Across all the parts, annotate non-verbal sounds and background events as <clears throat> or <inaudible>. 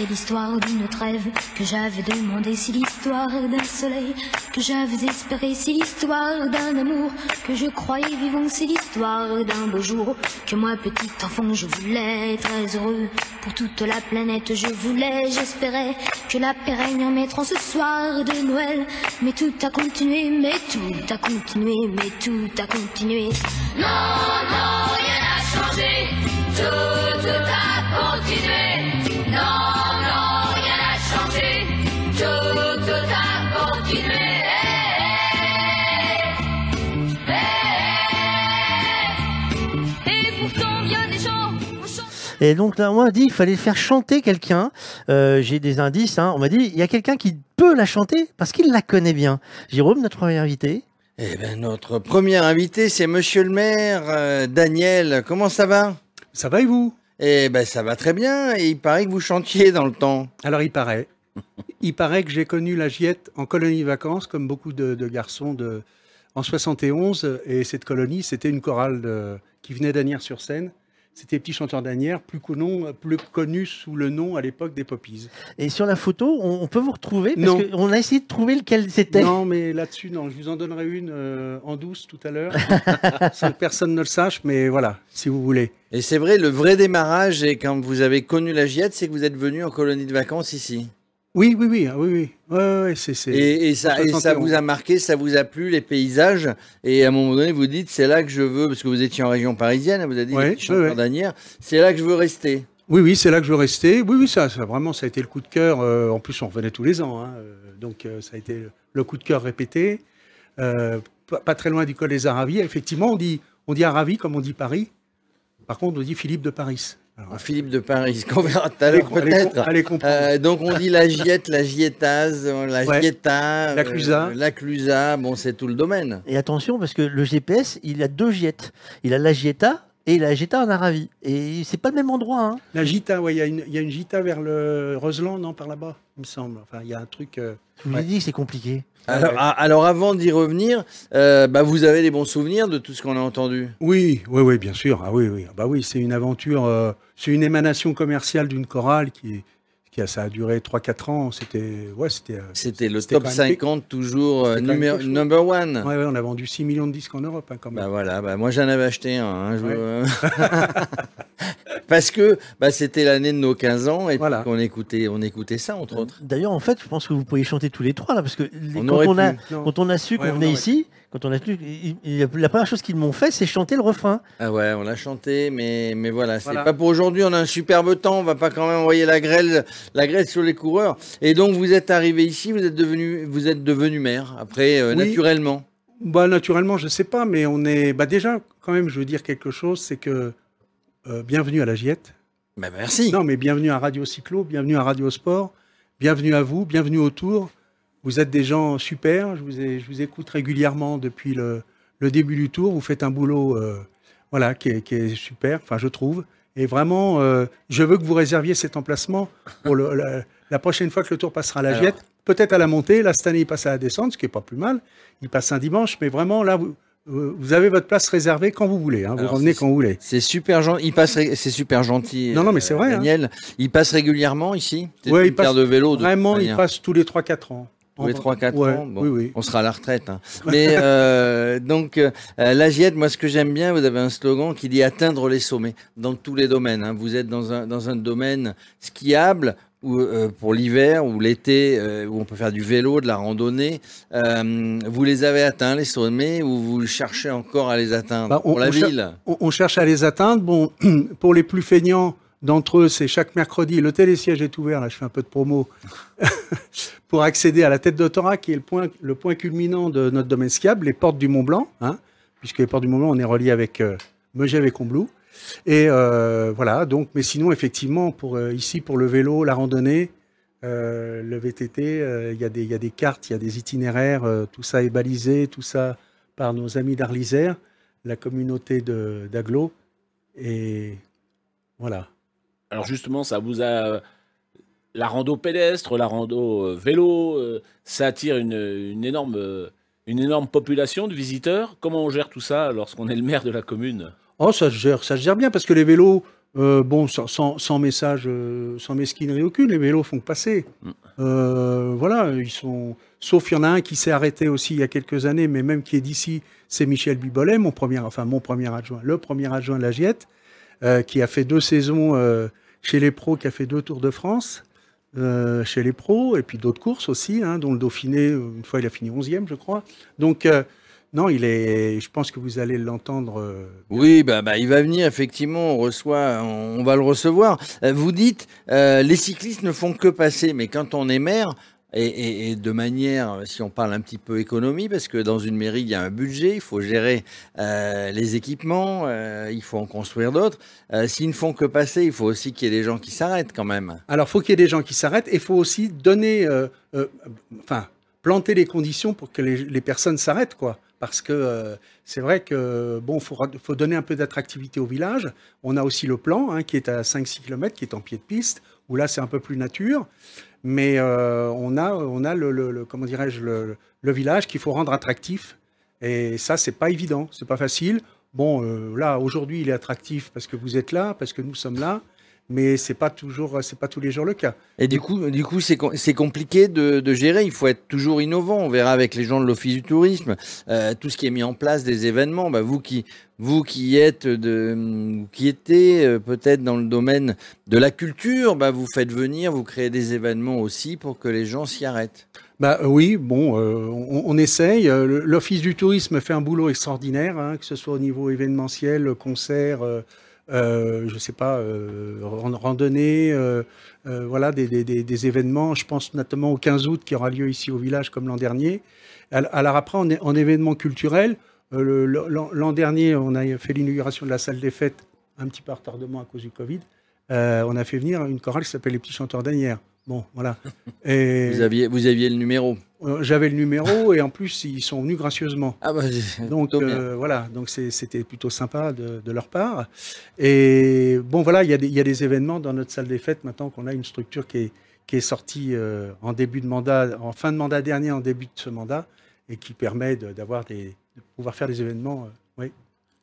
C'est l'histoire d'une trêve que j'avais demandé, c'est l'histoire d'un soleil que j'avais espéré, c'est l'histoire d'un amour que je croyais vivant, c'est l'histoire d'un beau jour que moi petit enfant je voulais très heureux pour toute la planète je voulais, j'espérais que la paix règne en mettant ce soir de Noël, mais tout a continué, mais tout a continué, mais tout a continué. Non, non, rien n'a changé. Et donc là, on m'a dit il fallait faire chanter quelqu'un. Euh, J'ai des indices. hein. On m'a dit il y a quelqu'un qui peut la chanter parce qu'il la connaît bien. Jérôme, notre premier invité. Eh ben, notre premier invité, c'est monsieur le maire, euh, Daniel. Comment ça va? Ça va et vous? Eh ben, ça va très bien. Et il paraît que vous chantiez dans le temps. Alors il paraît. Il paraît que j'ai connu la Giette en colonie de vacances, comme beaucoup de, de garçons de, en 71. Et cette colonie, c'était une chorale de- qui venait d'Anières-sur-Seine. C'était Petit Chanteur d'Anières, plus, connu- plus connu sous le nom à l'époque des Poppies. Et sur la photo, on, on peut vous retrouver parce Non. qu'on a essayé de trouver lequel c'était. Non, mais là-dessus, non, je vous en donnerai une euh, en douce tout à l'heure, <laughs> sans que personne ne le sache, mais voilà, si vous voulez. Et c'est vrai, le vrai démarrage, et quand vous avez connu la Giette, c'est que vous êtes venu en colonie de vacances ici. Oui, oui, oui, ah, oui, oui. Ouais, ouais, c'est, c'est- Et, et ça, et ça 71. vous a marqué, ça vous a plu, les paysages? Et à un moment donné, vous dites, c'est là que je veux, parce que vous étiez en région parisienne, vous avez dit, Ouais, c'est là que je veux rester. Oui, oui, c'est là que je veux rester. Oui, oui, ça, ça vraiment, ça a été le coup de cœur. euh, en plus, on revenait tous les ans, hein, euh, donc euh, ça a été le, le coup de cœur répété. Euh, pas, pas très loin du col des Aravis. Effectivement, on dit, on dit Aravis comme on dit Paris. Par contre, on dit Philippe de Paris. Alors, Philippe de Paris, <laughs> qu'on verra tout à allez, l'heure peut-être. Euh, donc on dit la giette, la gietase, la Ouais. gietta, La clusa. euh, la clusa, bon c'est tout le domaine. Et attention parce que le GPS, il a deux giettes. Il a la Gietta et la Gietta en Arabie. Et c'est pas le même endroit. Hein. La Gita, ouais, il y, a une- il y a une Gita vers le Roseland, non, par là-bas, il me semble. Enfin, il y a un truc. euh, Je vous Ouais. dit que c'est compliqué. Alors, ah, alors avant d'y revenir, euh, bah, vous avez des bons souvenirs de tout ce qu'on a entendu? Oui, oui, oui, bien sûr. Ah oui, oui. Ah Bah oui, c'est une aventure, euh, c'est une émanation commerciale d'une chorale qui, qui a, ça a duré 3-4 ans. C'était, ouais, c'était. euh, C'était le top quand même 50 toujours euh, même numéro- number one. Ouais, ouais, on a vendu 6 millions de disques en Europe, hein, quand même. Bah voilà, bah moi j'en avais acheté un. hein, je Ouais. <laughs> <laughs> Parce que bah, c'était l'année de nos 15 ans et Voilà. qu'on écoutait, on écoutait ça entre autres. D'ailleurs, en fait, je pense que vous pourriez chanter tous les trois là, parce que les- On quand, on a, quand on a su qu'on Ouais, venait ici, quand on a su, la première chose qu'ils m'ont fait, c'est chanter le refrain. Ah ouais, on l'a chanté, mais, mais voilà, c'est Voilà. pas pour aujourd'hui. On a un superbe temps, on va pas quand même envoyer la grêle, la grêle sur les coureurs. Et donc vous êtes arrivé ici, vous êtes devenu, vous êtes devenu maire après euh, Oui. naturellement. Bah, naturellement, je sais pas, mais on est. Bah, déjà, quand même, je veux dire quelque chose, c'est que. Euh, bienvenue à la Giette. Bah merci. Non, mais bienvenue à Radio Cyclo, bienvenue à Radio Sport, bienvenue à vous, bienvenue autour. Vous êtes des gens super, je vous, ai- je vous écoute régulièrement depuis le, le début du tour. Vous faites un boulot euh, voilà, qui, est, qui est super, enfin je trouve. Et vraiment, euh, je veux que vous réserviez cet emplacement pour le- la, la prochaine fois que le tour passera à la Alors. Giette. Peut-être à la montée, là cette année il passe à la descente, ce qui est pas plus mal. Il passe un dimanche, mais vraiment là, vous, vous vous avez votre place réservée quand vous voulez. hein. Vous Alors, revenez quand vous voulez. C'est super gentil. Il passe, ré- c'est super gentil. Non, non, mais c'est vrai, hein. Daniel, il passe régulièrement ici? Une il passe de vélo. de Vraiment, il passe tous les 3-4 ans. Tous les En- 3-4 Ouais, ans? Bon, Oui, oui. On sera à la retraite. hein. <laughs> Mais euh, donc, euh, la moi, ce que j'aime bien, vous avez un slogan qui dit atteindre les sommets dans tous les domaines. hein. Vous êtes dans un, dans un domaine skiable ou euh, pour l'hiver ou l'été euh, où on peut faire du vélo, de la randonnée. Euh, vous les avez atteints, les sommets, ou vous cherchez encore à les atteindre Bah, on- pour la on ville? On, on cherche à les atteindre. Bon, <clears throat> pour les plus feignants d'entre eux, c'est chaque mercredi. Le télésiège est ouvert. Là, je fais un peu de promo <laughs> pour accéder à la tête d'Otora, qui est le point, le point culminant de notre domaine skiable, les portes du Mont Blanc, hein, puisque les portes du Mont Blanc, on est relié avec euh, Megève et Combloux. Et euh, voilà. Donc, mais sinon, effectivement, pour euh, ici, pour le vélo, la randonnée. euh, le VTT, il y, a des- cartes, il y a des itinéraires, tout ça est balisé, tout ça par nos amis d'Arlisère, la communauté d'Aglo. Et voilà. Alors justement, ça vous a la rando pédestre, la rando vélo, ça attire une, énorme une énorme population de visiteurs. Comment on gère tout ça lorsqu'on est le maire de la commune? Oh, ça se gère, ça se gère bien parce que les vélos, Euh, bon, sans, sans, sans message, euh, sans mesquinerie aucune, les vélos font passer. Mm. Euh, voilà, ils sont. Sauf il y en a un qui s'est arrêté aussi il y a quelques années, mais même qui est d'ici, c'est Michel Bibolet, mon premier, enfin mon premier adjoint, le premier adjoint de la Giette, qui a fait deux saisons chez les pros, qui a fait deux Tours de France chez les pros, et puis d'autres courses aussi, hein, dont le Dauphiné, une fois il a fini 11e, je crois. Donc, non, il est. Je pense que vous allez l'entendre. euh, Oui, bah, bah, il va venir, effectivement, on, reçoit, on, on va le recevoir. Euh, Vous dites, euh, les cyclistes ne font que passer, mais quand on est maire, et, et- et de manière, si on parle un petit peu économie, parce que dans une mairie, il y a un budget, il faut gérer euh, les équipements, il faut en construire d'autres. S'ils ne font que passer, il faut aussi qu'il y ait des gens qui s'arrêtent quand même. Alors, faut qu'il y ait des gens qui s'arrêtent et il faut aussi donner, enfin, planter les conditions pour que les, les personnes s'arrêtent, quoi. Parce que euh, c'est vrai que bon, faut, faut donner un peu d'attractivité au village. On a aussi le plan hein, qui est à 5-6 km, qui est en pied de piste, où là c'est un peu plus nature. Mais euh, on a, on a le, comment dirais-je, le village qu'il faut rendre attractif. Et ça, c'est pas évident, c'est pas facile. Bon, euh, là aujourd'hui, il est attractif parce que vous êtes là, parce que nous sommes là mais c'est pas toujours, c'est pas tous les jours le cas. Et du coup, du coup, c'est c'est compliqué de, de gérer. Il faut être toujours innovant. On verra avec les gens de l'Office du tourisme euh, tout ce qui est mis en place, des événements. Bah, vous qui vous qui êtes de qui étiez euh, peut-être dans le domaine de la culture, bah, vous faites venir, vous créez des événements aussi pour que les gens s'y arrêtent. Bah euh, oui, bon, euh, on, on essaye. L'Office du tourisme fait un boulot extraordinaire, hein, que ce soit au niveau événementiel, concert, euh, euh, je sais pas, euh, euh, euh, voilà, des, événements. Je pense notamment au 15 août qui aura lieu ici au village comme l'an dernier. Al- Alors après, en, en événement culturel, l'an dernier, on a fait l'inauguration de la salle des fêtes, un petit peu retardement à cause du Covid. On a fait venir une chorale qui s'appelle les Petits Chanteurs d'Anières. Bon, voilà. <laughs> Et Vous aviez vous aviez le numéro. euh, j'avais le numéro et en plus ils sont venus gracieusement. Ah bah, Donc euh, voilà, donc c'était plutôt sympa de, de leur part. Et bon voilà, il y, a des- il y a des événements dans notre salle des fêtes maintenant qu'on a une structure qui est, qui est sortie euh, en début de mandat, en fin de mandat dernier, en début de ce mandat, et qui permet de- d'avoir des, de pouvoir faire des événements. euh, oui.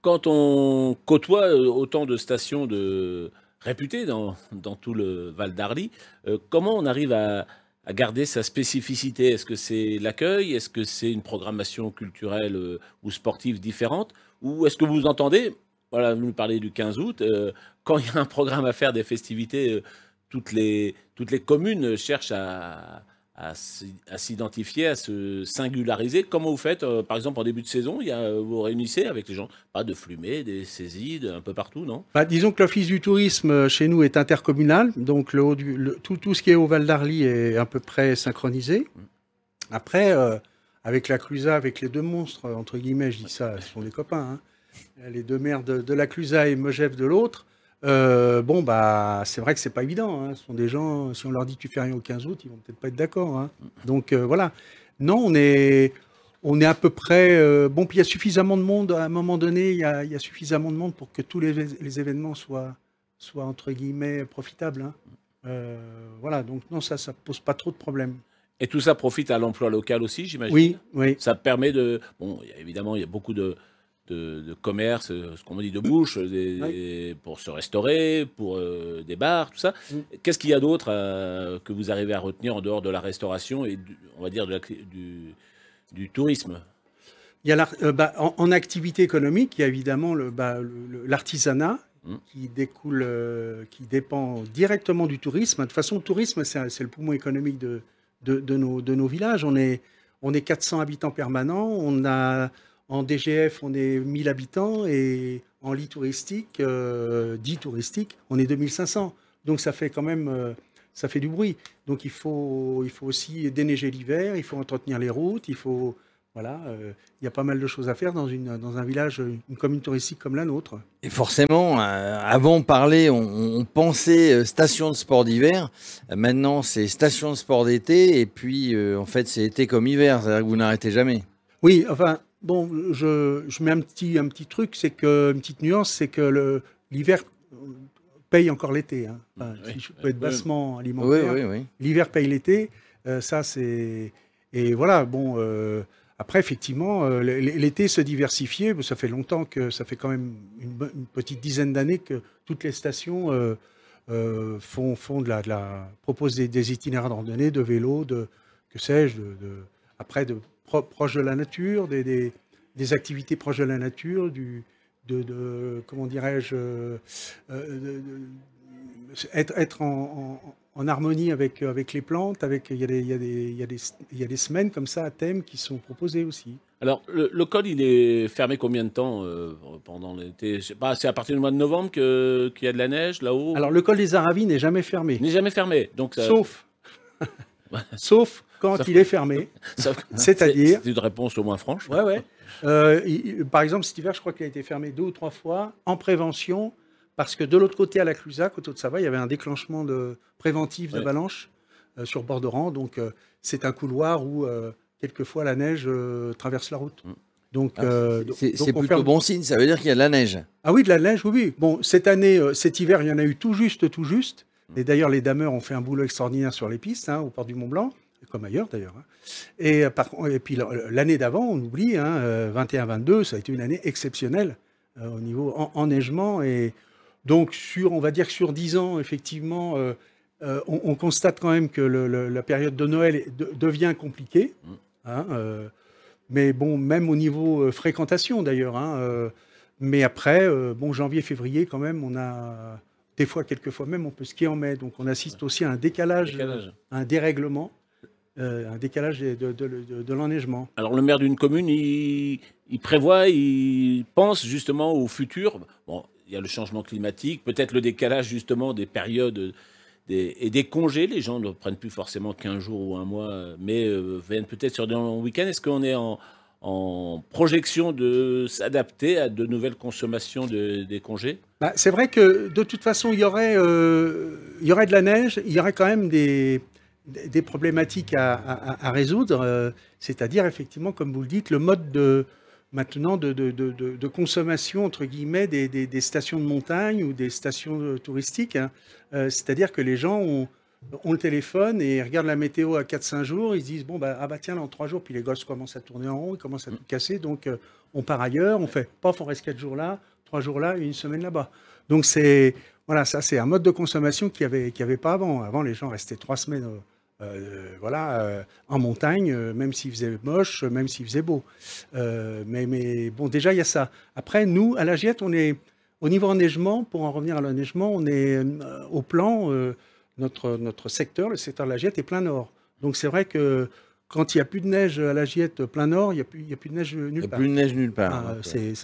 Quand on côtoie autant de stations de réputées dans, dans tout le Val d'Arly, euh, comment on arrive à, à garder sa spécificité? Est-ce que c'est l'accueil? Est-ce que c'est une programmation culturelle euh, ou sportive différente? Ou est-ce que vous entendez, voilà, vous nous parlez du 15 août, euh, quand il y a un programme à faire des festivités, toutes, les, toutes les communes cherchent à, à s'identifier, à se singulariser. Comment vous faites, euh, par exemple, en début de saison il y a, Vous vous réunissez avec les gens, pas de Flumet, des saisies, de- un peu partout, non? Bah, disons que l'Office du tourisme euh, chez nous est intercommunal, donc le haut du- le- tout, tout ce qui est au Val d'Arly est à peu près synchronisé. Après, euh, avec la Clusa, avec les deux monstres, euh, entre guillemets, je dis ça, ce sont des copains, hein. les deux maires de, de la Clusa et Megève de l'autre, euh, bon, bah, c'est vrai que c'est pas évident. hein. Ce sont des gens, si on leur dit tu fais rien au 15 août, ils vont peut-être pas être d'accord. hein. Donc euh, voilà. Non, on est, on est à peu près. euh, bon, puis il y a suffisamment de monde, à un moment donné, il y a, il y a suffisamment de monde pour que tous les, les événements soient, soient, entre guillemets, profitables. hein. Voilà, donc non, ça, ça pose pas trop de problèmes. Et tout ça profite à l'emploi local aussi, j'imagine? Oui, oui. Ça permet de... Bon, évidemment, il y a beaucoup de, de, de commerces, euh, ce qu'on dit de bouche, des- des- pour se restaurer, pour euh, des bars, tout ça. Mm. Qu'est-ce qu'il y a d'autre euh, que vous arrivez à retenir en dehors de la restauration et, du- on va dire, de la cli- du, du tourisme? Il y a euh, bah, en, en activité économique, il y a évidemment bah, l'artisanat Mm. qui découle, qui dépend directement du tourisme. De toute façon, le tourisme, c'est, c'est le poumon économique de, de, de nos, de nos villages. On est, on est 400 habitants permanents. On a, en DGF, on est 1000 habitants et en lit touristique, euh, dit touristique, on est 2500. Donc ça fait quand même, euh, ça fait du bruit. Donc il faut, il faut aussi déneiger l'hiver, il faut entretenir les routes, il faut, voilà, euh, il y a pas mal de choses à faire dans, une, dans un village, une commune touristique comme la nôtre. Et forcément, euh, avant de parler, on, on pensait station de sport d'hiver. Maintenant, c'est station de sport d'été. Et puis, euh, en fait, c'est été comme hiver. C'est-à-dire que vous n'arrêtez jamais. Oui, enfin, bon, je, je mets un petit, un petit truc, c'est que, une petite nuance, c'est que l'hiver paye encore l'été. hein. Enfin, Oui. si je peux être bassement Oui, alimentaire, oui, l'hiver paye l'été. euh, ça, c'est. Et voilà, bon. euh, après, effectivement, euh, l'été se diversifier. Ça fait longtemps que ça fait quand même une, petite dizaine d'années que toutes les stations font, font de la, de la- proposent des, des itinéraires de randonnée, de vélo, de que sais-je, de, de- après de pro- proche de la nature, des, des, des activités proches de la nature, du, de, de- comment dirais-je, euh, euh, de- être, être en, en- en harmonie avec, avec les plantes. Avec il y, a des, il y, a des, il y, a des, il y a des semaines comme ça à thème qui sont proposées aussi. Alors, le, le col, il est fermé combien de temps euh, pendant l'été? C'est à partir du mois de novembre qu'il y a de la neige là-haut? Alors le col des Aravis n'est jamais fermé, n'est jamais fermé. Donc, ça, sauf, <laughs> sauf quand Sauf- il est fermé. <laughs> c'est-à-dire- C'est une réponse au moins franche. Ouais, ouais. Euh, il- par exemple, cet hiver, je crois qu'il a été fermé deux ou trois fois en prévention, parce que de l'autre côté, à la Clusac, au Haut-de-Savoie, il y avait un déclenchement de, préventif Ouais. d'avalanche euh, sur bord de rang. Donc, euh, c'est un couloir où, euh, quelquefois, la neige euh, traverse la route. Mm. Donc, Ah, euh, C'est donc c'est plutôt ferme- bon signe, ça veut dire qu'il y a de la neige. Ah oui, de la neige, oui, oui. Bon, cette année, euh, cet hiver, il y en a eu tout juste, tout juste. Et d'ailleurs, les dameurs ont fait un boulot extraordinaire sur les pistes, hein, au port du Mont-Blanc, comme ailleurs d'ailleurs. hein. Et, euh, et puis la- l'année d'avant, on oublie, hein, euh, 21-22, ça a été une année exceptionnelle euh, au niveau en- enneigement. Et donc, sur, on va dire que sur 10 ans, effectivement, euh, euh, on, on constate quand même que le- le- la période de Noël de- devient compliquée. Mm. hein, mais bon, même au niveau fréquentation d'ailleurs. hein, mais après, bon, janvier, février, quand même, on a des fois, quelquefois même, on peut skier en mai. Donc, on assiste aussi à un décalage, Décalage. à un dérèglement, un décalage de, de- de- de- de l'enneigement. Alors, le maire d'une commune, il, il prévoit, il pense justement au futur. Bon, il y a le changement climatique, peut-être le décalage justement des périodes des- et des congés. Les gens ne prennent plus forcément 15 jours ou un mois, mais euh, viennent peut-être sur des longs week-ends. Est-ce qu'on est en, en projection de s'adapter à de nouvelles consommations de- des congés? Bah, c'est vrai que de toute façon, il y, aurait, euh, il y aurait de la neige, il y aurait quand même des, des problématiques à, résoudre, euh, c'est-à-dire effectivement, comme vous le dites, le mode de maintenant de, de- de- consommation entre guillemets des, des- stations de montagne ou des stations euh, touristiques. hein. Euh, c'est-à-dire que les gens ont, le téléphone et regardent la météo à 4-5 jours, ils se disent bon bah ah bah tiens là en 3 jours, puis les gosses commencent à tourner en rond, ils commencent à tout casser, donc on part ailleurs, on fait paf, on reste 4 jours là, 3 jours là une semaine là-bas. Donc c'est voilà, ça c'est un mode de consommation qui avait qui avait pas avant. Avant les gens restaient trois semaines euh, euh, voilà euh, en montagne, même s'il faisait moche, même s'il faisait beau. Mais mais bon déjà il y a ça. Après nous à la Giette on est au niveau enneigement, pour en revenir à l'enneigement, on est au plan notre notre secteur, le secteur de la Giette est plein nord. Donc c'est vrai que quand il n'y a plus de neige à la Giette plein nord, il n'y a, plus- il y a plus de neige Il nulle n'y a part. plus de neige nulle part. Ah,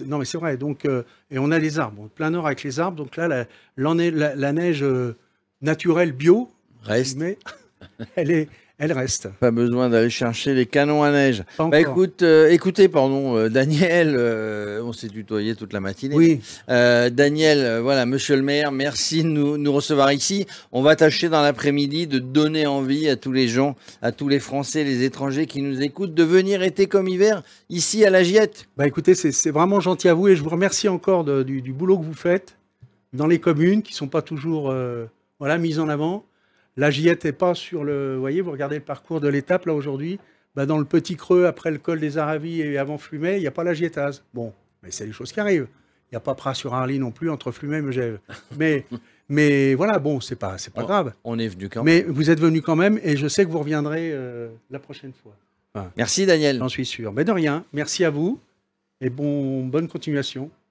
non, mais c'est vrai. Donc, euh, et on a les arbres. Plein nord avec les arbres. Donc là, la, la- la neige euh, naturelle bio, Reste. mais <laughs> elle, est, elle reste. Pas besoin d'aller chercher les canons à neige. Bah, écoute, euh, écoutez, pardon, euh, Daniel, euh, on s'est tutoyé toute la matinée. oui, Daniel, voilà, monsieur le maire, merci de nous, nous recevoir ici. On va tâcher dans l'après-midi de donner envie à tous les gens, à tous les Français, les étrangers qui nous écoutent, de venir été comme hiver ici à la Giette. bah, écoutez, c'est, vraiment gentil à vous et je vous remercie encore de- du, du boulot que vous faites dans les communes qui ne sont pas toujours voilà, mises en avant. La Giette n'est pas sur le. Vous voyez, vous regardez le parcours de l'étape là aujourd'hui. Bah, dans le petit creux après le col des Aravis et avant Flumet, il n'y a pas la Gietase. Bon, mais c'est des choses qui arrivent. Il n'y a pas Pras sur Arly non plus entre Flumet et Megève. Mais, <laughs> mais voilà, bon, c'est pas, c'est pas grave. On est venu quand même. Mais vous êtes venu quand même et je sais que vous reviendrez euh, la prochaine fois. Merci Daniel. J'en suis sûr. Mais de rien, merci à vous et bon, bonne continuation.